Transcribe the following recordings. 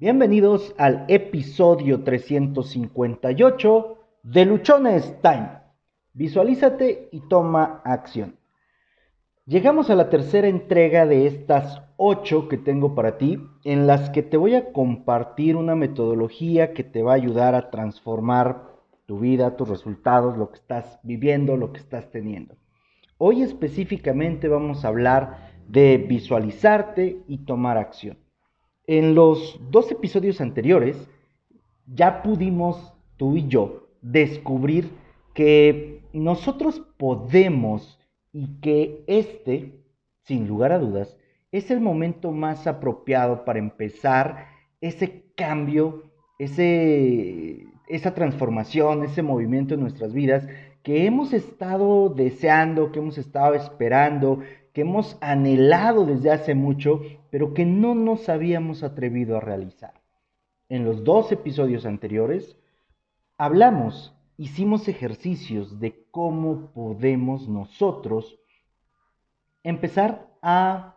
Bienvenidos al episodio 358 de Luchones Time. Visualízate y toma acción. Llegamos a la tercera entrega de estas ocho que tengo para ti, en las que te voy a compartir una metodología que te va a ayudar a transformar tu vida, tus resultados, lo que estás viviendo, lo que estás teniendo. Hoy específicamente vamos a hablar de visualizarte y tomar acción. En los dos episodios anteriores ya pudimos, tú y yo, descubrir que nosotros podemos y que este, sin lugar a dudas, es el momento más apropiado para empezar ese cambio, ese, esa transformación, ese movimiento en nuestras vidas que hemos estado deseando, que hemos estado esperando, que hemos anhelado desde hace mucho, pero que no nos habíamos atrevido a realizar. En los dos episodios anteriores hablamos, hicimos ejercicios de cómo podemos nosotros empezar a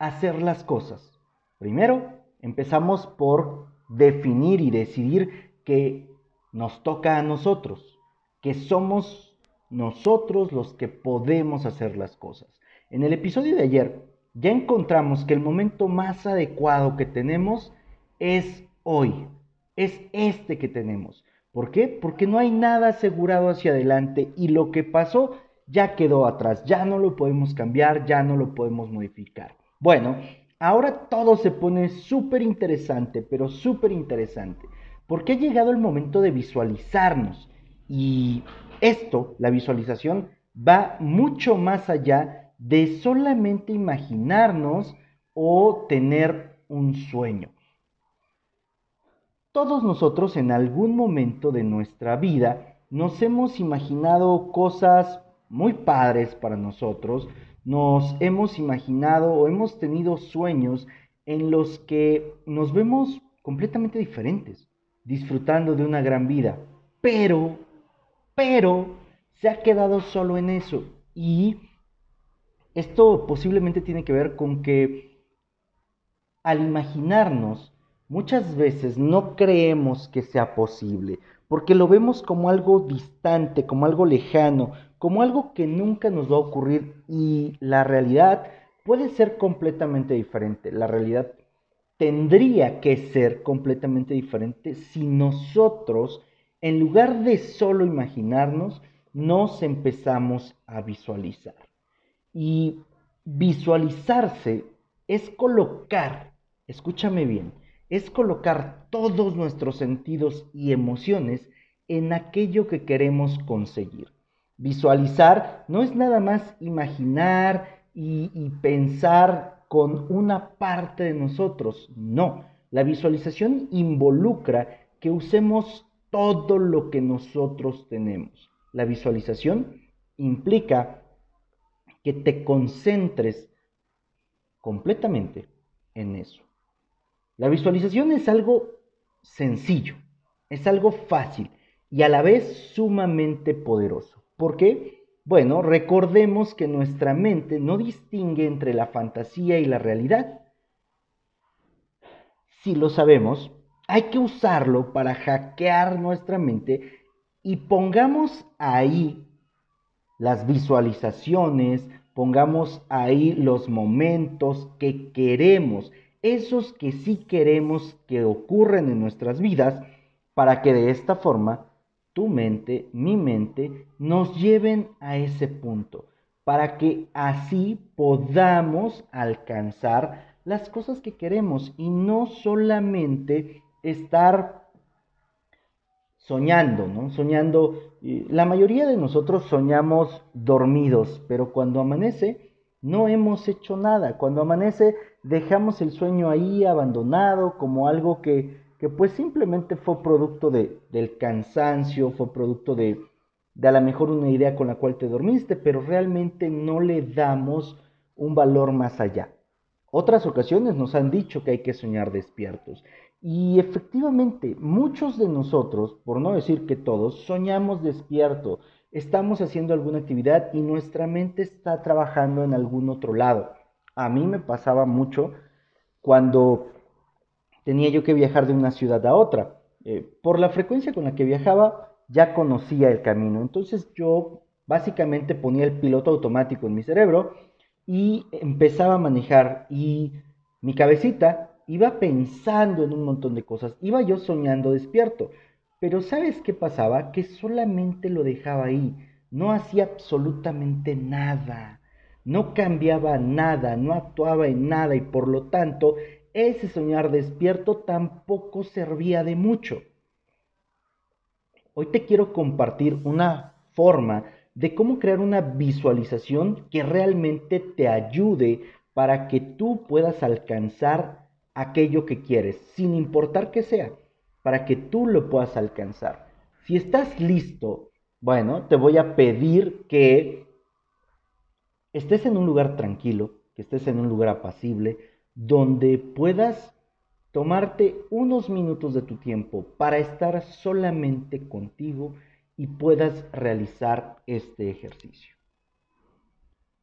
hacer las cosas. Primero, empezamos por definir y decidir que nos toca a nosotros, que somos nosotros los que podemos hacer las cosas. En el episodio de ayer ya encontramos que el momento más adecuado que tenemos es hoy, es este que tenemos. ¿Por qué? Porque no hay nada asegurado hacia adelante y lo que pasó ya quedó atrás, ya no lo podemos cambiar, ya no lo podemos modificar. Bueno, ahora todo se pone súper interesante, pero súper interesante, porque ha llegado el momento de visualizarnos y esto, la visualización, va mucho más allá de solamente imaginarnos o tener un sueño. Todos nosotros en algún momento de nuestra vida nos hemos imaginado cosas muy padres para nosotros, nos hemos imaginado o hemos tenido sueños en los que nos vemos completamente diferentes, disfrutando de una gran vida, pero, pero, se ha quedado solo en eso y esto posiblemente tiene que ver con que al imaginarnos, muchas veces no creemos que sea posible, porque lo vemos como algo distante, como algo lejano, como algo que nunca nos va a ocurrir y la realidad puede ser completamente diferente. La realidad tendría que ser completamente diferente si nosotros, en lugar de solo imaginarnos, nos empezamos a visualizar. Y visualizarse es colocar, escúchame bien, es colocar todos nuestros sentidos y emociones en aquello que queremos conseguir. Visualizar no es nada más imaginar y, y, pensar con una parte de nosotros, no. La visualización involucra que usemos todo lo que nosotros tenemos. La visualización implica que te concentres completamente en eso. La visualización es algo sencillo, es algo fácil y a la vez sumamente poderoso. ¿Por qué? Bueno, recordemos que nuestra mente no distingue entre la fantasía y la realidad. Si lo sabemos, hay que usarlo para hackear nuestra mente y pongamos ahí las visualizaciones, pongamos ahí los momentos que queremos, esos que sí queremos que ocurren en nuestras vidas, para que de esta forma tu mente, mi mente, nos lleven a ese punto, para que así podamos alcanzar las cosas que queremos y no solamente estar soñando, ¿no? Soñando, la mayoría de nosotros soñamos dormidos, pero cuando amanece no hemos hecho nada. Cuando amanece dejamos el sueño ahí abandonado como algo que, que pues simplemente fue producto de, del cansancio, fue producto de, de a lo mejor una idea con la cual te dormiste, pero realmente no le damos un valor más allá. Otras ocasiones nos han dicho que hay que soñar despiertos. Y efectivamente, muchos de nosotros, por no decir que todos, soñamos despierto. Estamos haciendo alguna actividad y nuestra mente está trabajando en algún otro lado. A mí me pasaba mucho cuando tenía yo que viajar de una ciudad a otra. Eh, por la frecuencia con la que viajaba, ya conocía el camino. Entonces yo básicamente ponía el piloto automático en mi cerebro y empezaba a manejar y mi cabecita iba pensando en un montón de cosas, iba yo soñando despierto. Pero ¿sabes qué pasaba? Que solamente lo dejaba ahí, no hacía absolutamente nada, no cambiaba nada, no actuaba en nada y por lo tanto ese soñar despierto tampoco servía de mucho. Hoy te quiero compartir una forma de cómo crear una visualización que realmente te ayude para que tú puedas alcanzar aquello que quieres, sin importar que sea, para que tú lo puedas alcanzar. Si estás listo, bueno, te voy a pedir que estés en un lugar tranquilo, que estés en un lugar apacible, donde puedas tomarte unos minutos de tu tiempo para estar solamente contigo y puedas realizar este ejercicio.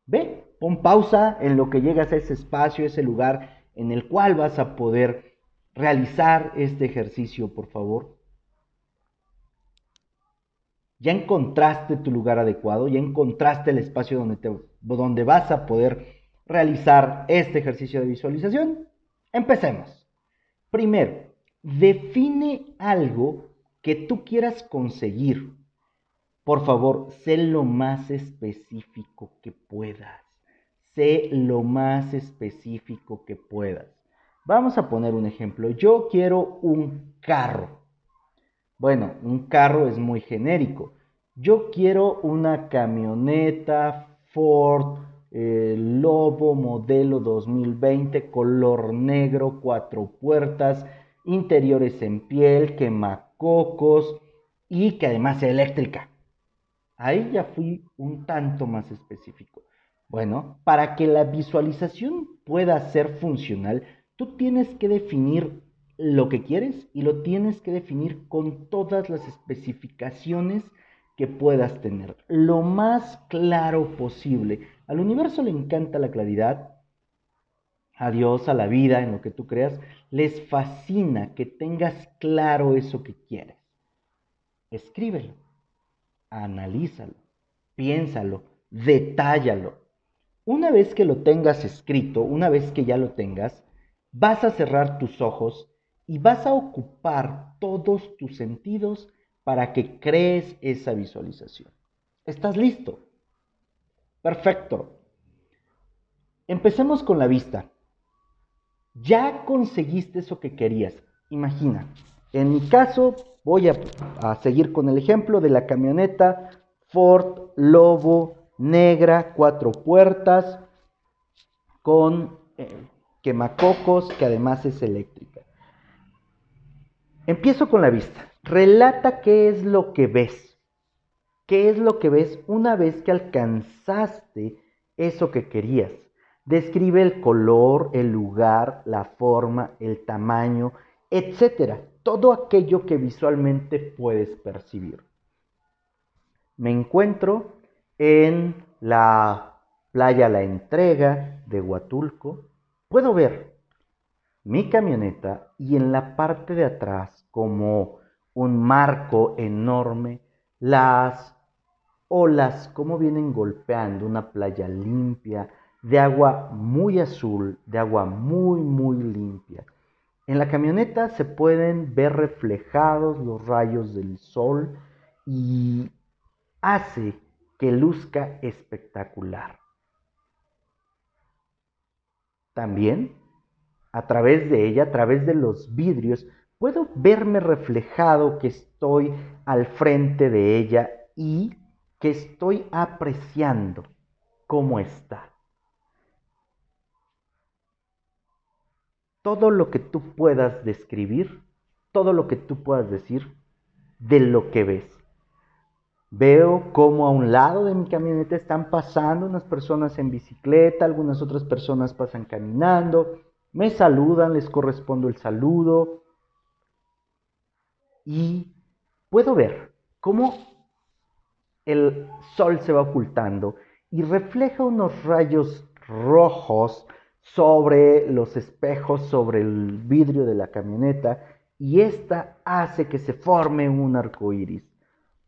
Ve, pon pausa en lo que llegas a ese espacio, ese lugar en el cual vas a poder realizar este ejercicio, por favor. Ya encontraste tu lugar adecuado, ya encontraste el espacio donde, te, donde vas a poder realizar este ejercicio de visualización. Empecemos. Primero, define algo que tú quieras conseguir por favor, sé lo más específico que puedas. Sé lo más específico que puedas. Vamos a poner un ejemplo. Yo quiero un carro. Bueno, un carro es muy genérico. Yo quiero una camioneta Ford eh, Lobo modelo 2020, color negro, cuatro puertas, interiores en piel, quemacocos y que además sea eléctrica. Ahí ya fui un tanto más específico. Bueno, para que la visualización pueda ser funcional, tú tienes que definir lo que quieres y lo tienes que definir con todas las especificaciones que puedas tener. Lo más claro posible. Al universo le encanta la claridad. A Dios, a la vida, en lo que tú creas, les fascina que tengas claro eso que quieres. Escríbelo analízalo, piénsalo, detállalo. Una vez que lo tengas escrito, una vez que ya lo tengas, vas a cerrar tus ojos y vas a ocupar todos tus sentidos para que crees esa visualización. ¿Estás listo? Perfecto. Empecemos con la vista. Ya conseguiste eso que querías. Imagina, en mi caso, voy a, seguir con el ejemplo de la camioneta Ford Lobo negra, cuatro puertas, con eh, quemacocos, que además es eléctrica. Empiezo con la vista. Relata qué es lo que ves. ¿Qué es lo que ves una vez que alcanzaste eso que querías? Describe el color, el lugar, la forma, el tamaño, etcétera todo aquello que visualmente puedes percibir. Me encuentro en la playa La Entrega de Huatulco. Puedo ver mi camioneta y en la parte de atrás, como un marco enorme, las olas como vienen golpeando una playa limpia, de agua muy azul, de agua muy, muy limpia. En la camioneta se pueden ver reflejados los rayos del sol y hace que luzca espectacular. También, a través de ella, a través de los vidrios, puedo verme reflejado que estoy al frente de ella y que estoy apreciando cómo está. todo lo que tú puedas describir, todo lo que tú puedas decir de lo que ves. Veo cómo a un lado de mi camioneta están pasando unas personas en bicicleta, algunas otras personas pasan caminando, me saludan, les correspondo el saludo y puedo ver cómo el sol se va ocultando y refleja unos rayos rojos sobre los espejos, sobre el vidrio de la camioneta, y esta hace que se forme un arco iris.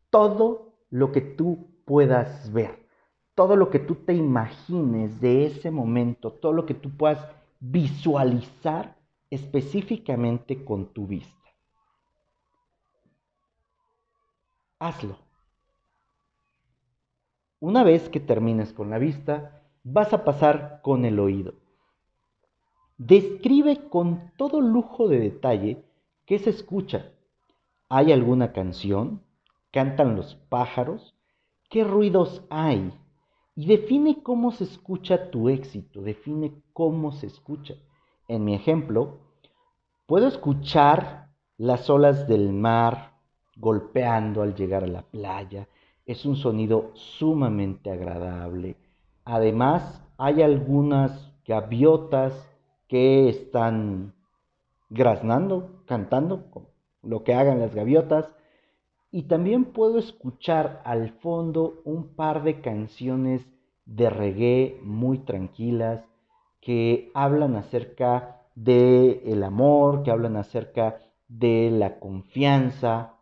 Todo lo que tú puedas ver, todo lo que tú te imagines de ese momento, todo lo que tú puedas visualizar específicamente con tu vista. Hazlo. Una vez que termines con la vista, vas a pasar con el oído. Describe con todo lujo de detalle qué se escucha. ¿Hay alguna canción? ¿Cantan los pájaros? ¿Qué ruidos hay? Y define cómo se escucha tu éxito, define cómo se escucha. En mi ejemplo, puedo escuchar las olas del mar golpeando al llegar a la playa. Es un sonido sumamente agradable. Además, hay algunas gaviotas que están graznando, cantando, lo que hagan las gaviotas. Y también puedo escuchar al fondo un par de canciones de reggae muy tranquilas que hablan acerca de el amor, que hablan acerca de la confianza.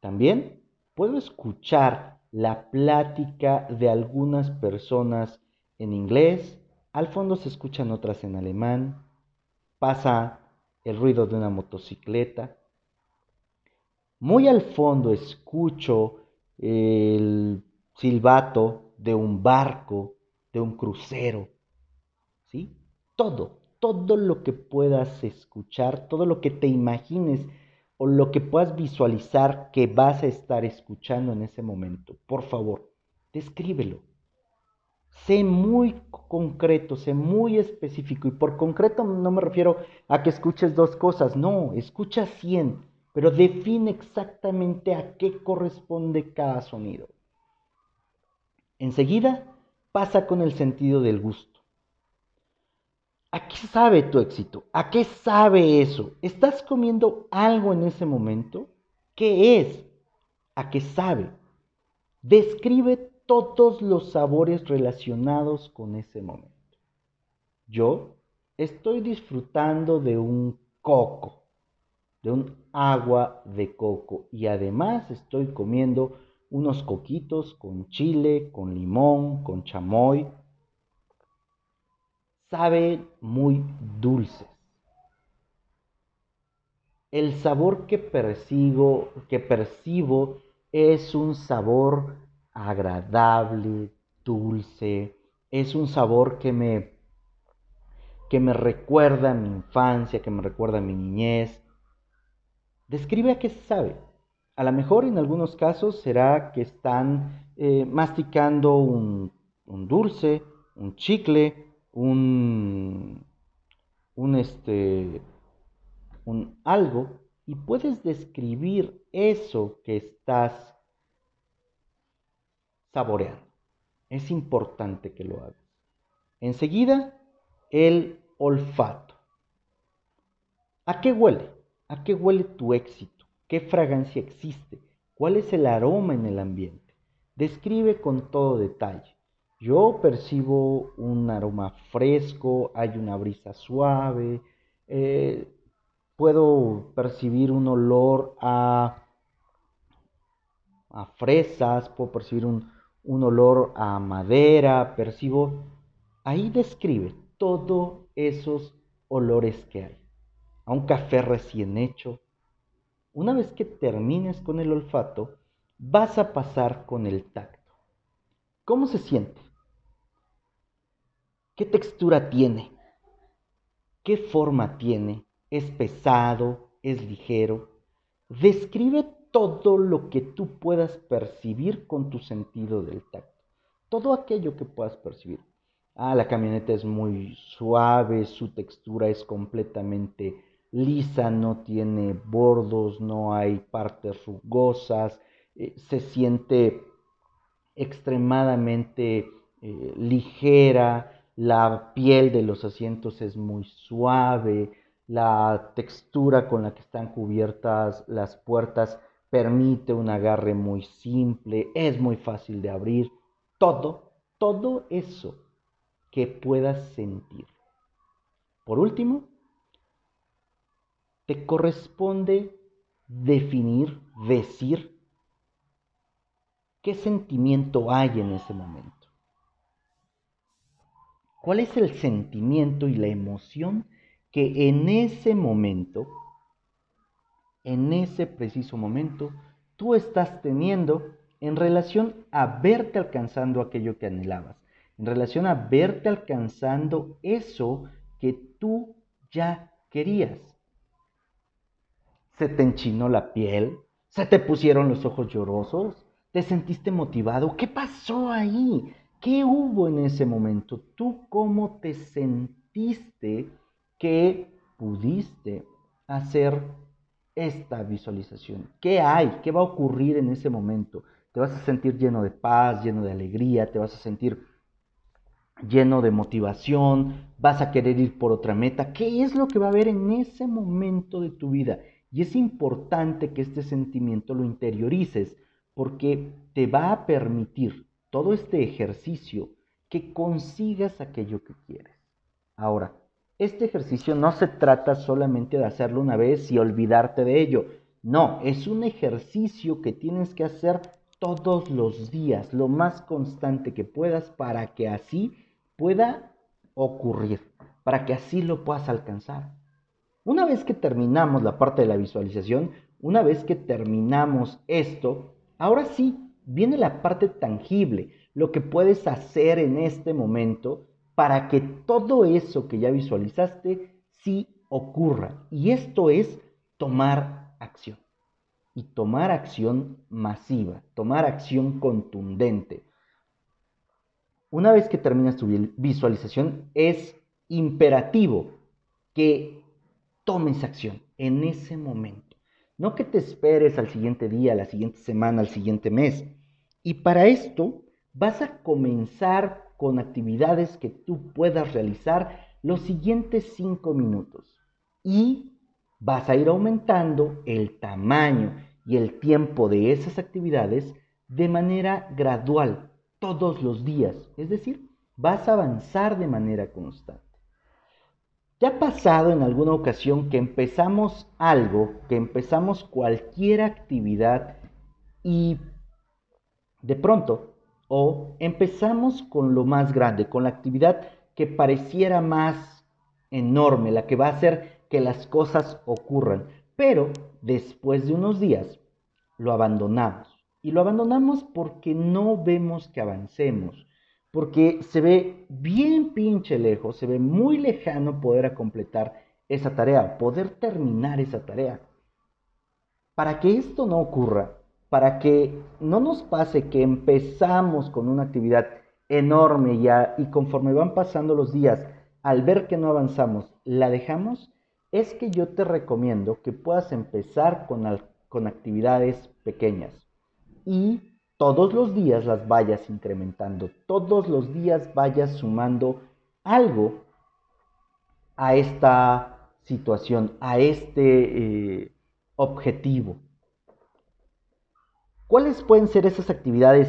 También puedo escuchar la plática de algunas personas en inglés, al fondo se escuchan otras en alemán, pasa el ruido de una motocicleta. Muy al fondo escucho el silbato de un barco, de un crucero. ¿Sí? Todo, todo lo que puedas escuchar, todo lo que te imagines o lo que puedas visualizar que vas a estar escuchando en ese momento. Por favor, descríbelo. Sé muy concreto, sé muy específico. Y por concreto no me refiero a que escuches dos cosas, no, escucha cien, pero define exactamente a qué corresponde cada sonido. Enseguida pasa con el sentido del gusto. ¿A qué sabe tu éxito? ¿A qué sabe eso? ¿Estás comiendo algo en ese momento? ¿Qué es? ¿A qué sabe? Describe todos los sabores relacionados con ese momento. Yo estoy disfrutando de un coco, de un agua de coco y además estoy comiendo unos coquitos con chile, con limón, con chamoy. Saben muy dulces. El sabor que percibo, que percibo es un sabor agradable, dulce, es un sabor que me, que me recuerda a mi infancia, que me recuerda a mi niñez. Describe a qué sabe. A lo mejor en algunos casos será que están eh, masticando un, dulce, un chicle, un, un, este, un algo, y puedes describir eso que estás saboreando. Es importante que lo hagas. Enseguida, el olfato. ¿A qué huele? ¿A qué huele tu éxito? ¿Qué fragancia existe? ¿Cuál es el aroma en el ambiente? Describe con todo detalle. Yo percibo un aroma fresco, hay una brisa suave, eh, puedo percibir un olor a, fresas, puedo percibir un, un olor a madera, percibo, ahí describe todos esos olores que hay. A un café recién hecho. Una vez que termines con el olfato, vas a pasar con el tacto. ¿Cómo se siente? ¿Qué textura tiene? ¿Qué forma tiene? ¿Es pesado? ¿Es ligero? Describe todo lo que tú puedas percibir con tu sentido del tacto. Todo aquello que puedas percibir. Ah, la camioneta es muy suave, su textura es completamente lisa, no tiene bordos, no hay partes rugosas, eh, se siente extremadamente eh, ligera, la piel de los asientos es muy suave, la textura con la que están cubiertas las puertas permite un agarre muy simple, es muy fácil de abrir, todo, todo eso que puedas sentir. Por último, te corresponde definir, decir qué sentimiento hay en ese momento. ¿Cuál es el sentimiento y la emoción que en ese momento, en ese preciso momento, tú estás teniendo en relación a verte alcanzando aquello que anhelabas, en relación a verte alcanzando eso que tú ya querías. ¿Se te enchinó la piel? ¿Se te pusieron los ojos llorosos? ¿Te sentiste motivado? ¿Qué pasó ahí? ¿Qué hubo en ese momento? ¿Tú cómo te sentiste que pudiste hacer esta visualización? ¿Qué hay? ¿Qué va a ocurrir en ese momento? Te vas a sentir lleno de paz, lleno de alegría, te vas a sentir lleno de motivación, vas a querer ir por otra meta. ¿Qué es lo que va a haber en ese momento de tu vida? Y es importante que este sentimiento lo interiorices porque te va a permitir todo este ejercicio que consigas aquello que quieres. Ahora, este ejercicio no se trata solamente de hacerlo una vez y olvidarte de ello. No, es un ejercicio que tienes que hacer todos los días, lo más constante que puedas para que así pueda ocurrir, para que así lo puedas alcanzar. Una vez que terminamos la parte de la visualización, una vez que terminamos esto, ahora sí viene la parte tangible, lo que puedes hacer en este momento para que todo eso que ya visualizaste sí ocurra. Y esto es tomar acción y tomar acción masiva, tomar acción contundente. Una vez que terminas tu visualización, es imperativo que tomes acción en ese momento. No que te esperes al siguiente día, la siguiente semana, al siguiente mes. Y para esto vas a comenzar con actividades que tú puedas realizar los siguientes cinco minutos. Y vas a ir aumentando el tamaño y el tiempo de esas actividades de manera gradual, todos los días. Es decir, vas a avanzar de manera constante. ¿Te ha pasado en alguna ocasión que empezamos algo, que empezamos cualquier actividad y de pronto, o empezamos con lo más grande, con la actividad que pareciera más enorme, la que va a hacer que las cosas ocurran. Pero después de unos días lo abandonamos. Y lo abandonamos porque no vemos que avancemos. Porque se ve bien pinche lejos, se ve muy lejano poder completar esa tarea, poder terminar esa tarea. Para que esto no ocurra, para que no nos pase que empezamos con una actividad enorme ya y conforme van pasando los días, al ver que no avanzamos, la dejamos, es que yo te recomiendo que puedas empezar con, con actividades pequeñas y todos los días las vayas incrementando, todos los días vayas sumando algo a esta situación, a este eh, objetivo. ¿Cuáles pueden ser esas actividades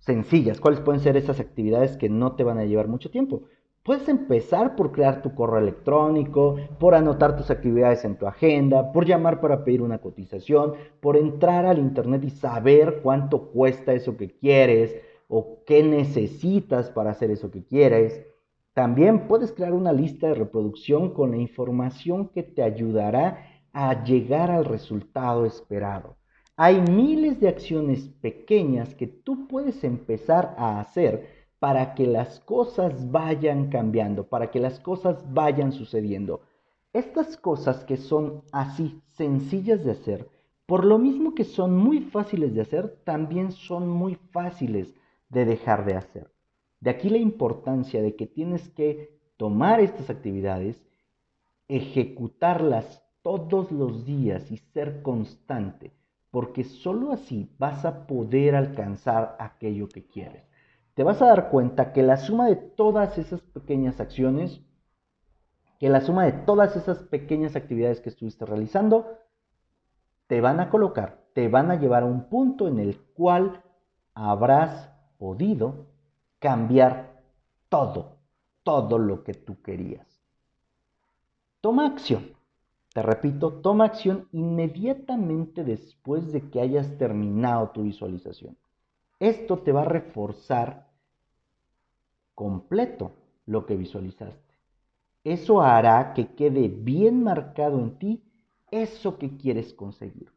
sencillas? ¿Cuáles pueden ser esas actividades que no te van a llevar mucho tiempo? Puedes empezar por crear tu correo electrónico, por anotar tus actividades en tu agenda, por llamar para pedir una cotización, por entrar al internet y saber cuánto cuesta eso que quieres o qué necesitas para hacer eso que quieres. También puedes crear una lista de reproducción con la información que te ayudará a llegar al resultado esperado. Hay miles de acciones pequeñas que tú puedes empezar a hacer para que las cosas vayan cambiando, para que las cosas vayan sucediendo. Estas cosas que son así sencillas de hacer, por lo mismo que son muy fáciles de hacer, también son muy fáciles de dejar de hacer. De aquí la importancia de que tienes que tomar estas actividades, ejecutarlas todos los días y ser constante, porque sólo así vas a poder alcanzar aquello que quieres te vas a dar cuenta que la suma de todas esas pequeñas acciones, que la suma de todas esas pequeñas actividades que estuviste realizando, te van a colocar, te van a llevar a un punto en el cual habrás podido cambiar todo, todo lo que tú querías. toma acción. Te repito, toma acción inmediatamente después de que hayas terminado tu visualización. Esto te va a reforzar completo lo que visualizaste. Eso hará que quede bien marcado en ti eso que quieres conseguir.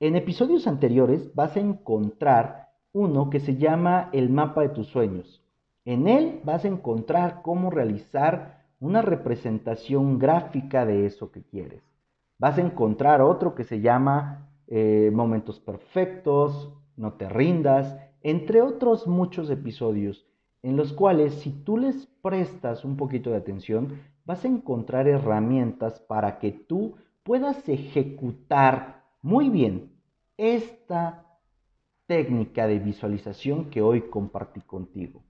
En episodios anteriores vas a encontrar uno que se llama el mapa de tus sueños. En él vas a encontrar cómo realizar una representación gráfica de eso que quieres. Vas a encontrar otro que se llama eh, Momentos Perfectos, No te rindas, entre otros muchos episodios en los cuales si tú les prestas un poquito de atención, vas a encontrar herramientas para que tú puedas ejecutar muy bien esta técnica de visualización que hoy compartí contigo.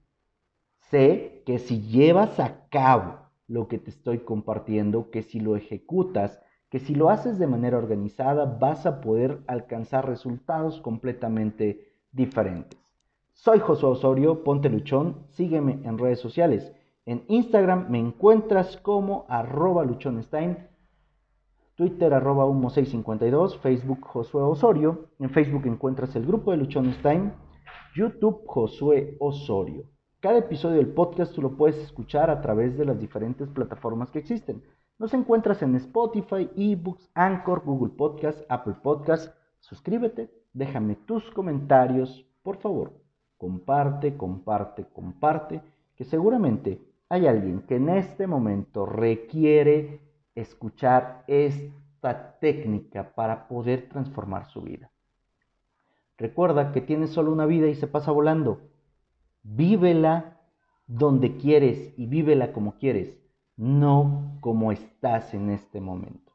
Sé que si llevas a cabo lo que te estoy compartiendo, que si lo ejecutas, que si lo haces de manera organizada, vas a poder alcanzar resultados completamente diferentes. Soy Josué Osorio, ponte luchón, sígueme en redes sociales. En Instagram me encuentras como arroba luchonstein, Twitter arroba humo652, Facebook Josué Osorio. En Facebook encuentras el grupo de Luchonstein, YouTube Josué Osorio. Cada episodio del podcast tú lo puedes escuchar a través de las diferentes plataformas que existen. Nos encuentras en Spotify, eBooks, Anchor, Google Podcast, Apple Podcast. Suscríbete, déjame tus comentarios, por favor comparte, comparte, comparte, que seguramente hay alguien que en este momento requiere escuchar esta técnica para poder transformar su vida. Recuerda que tienes solo una vida y se pasa volando. Vívela donde quieres y vívela como quieres, no como estás en este momento.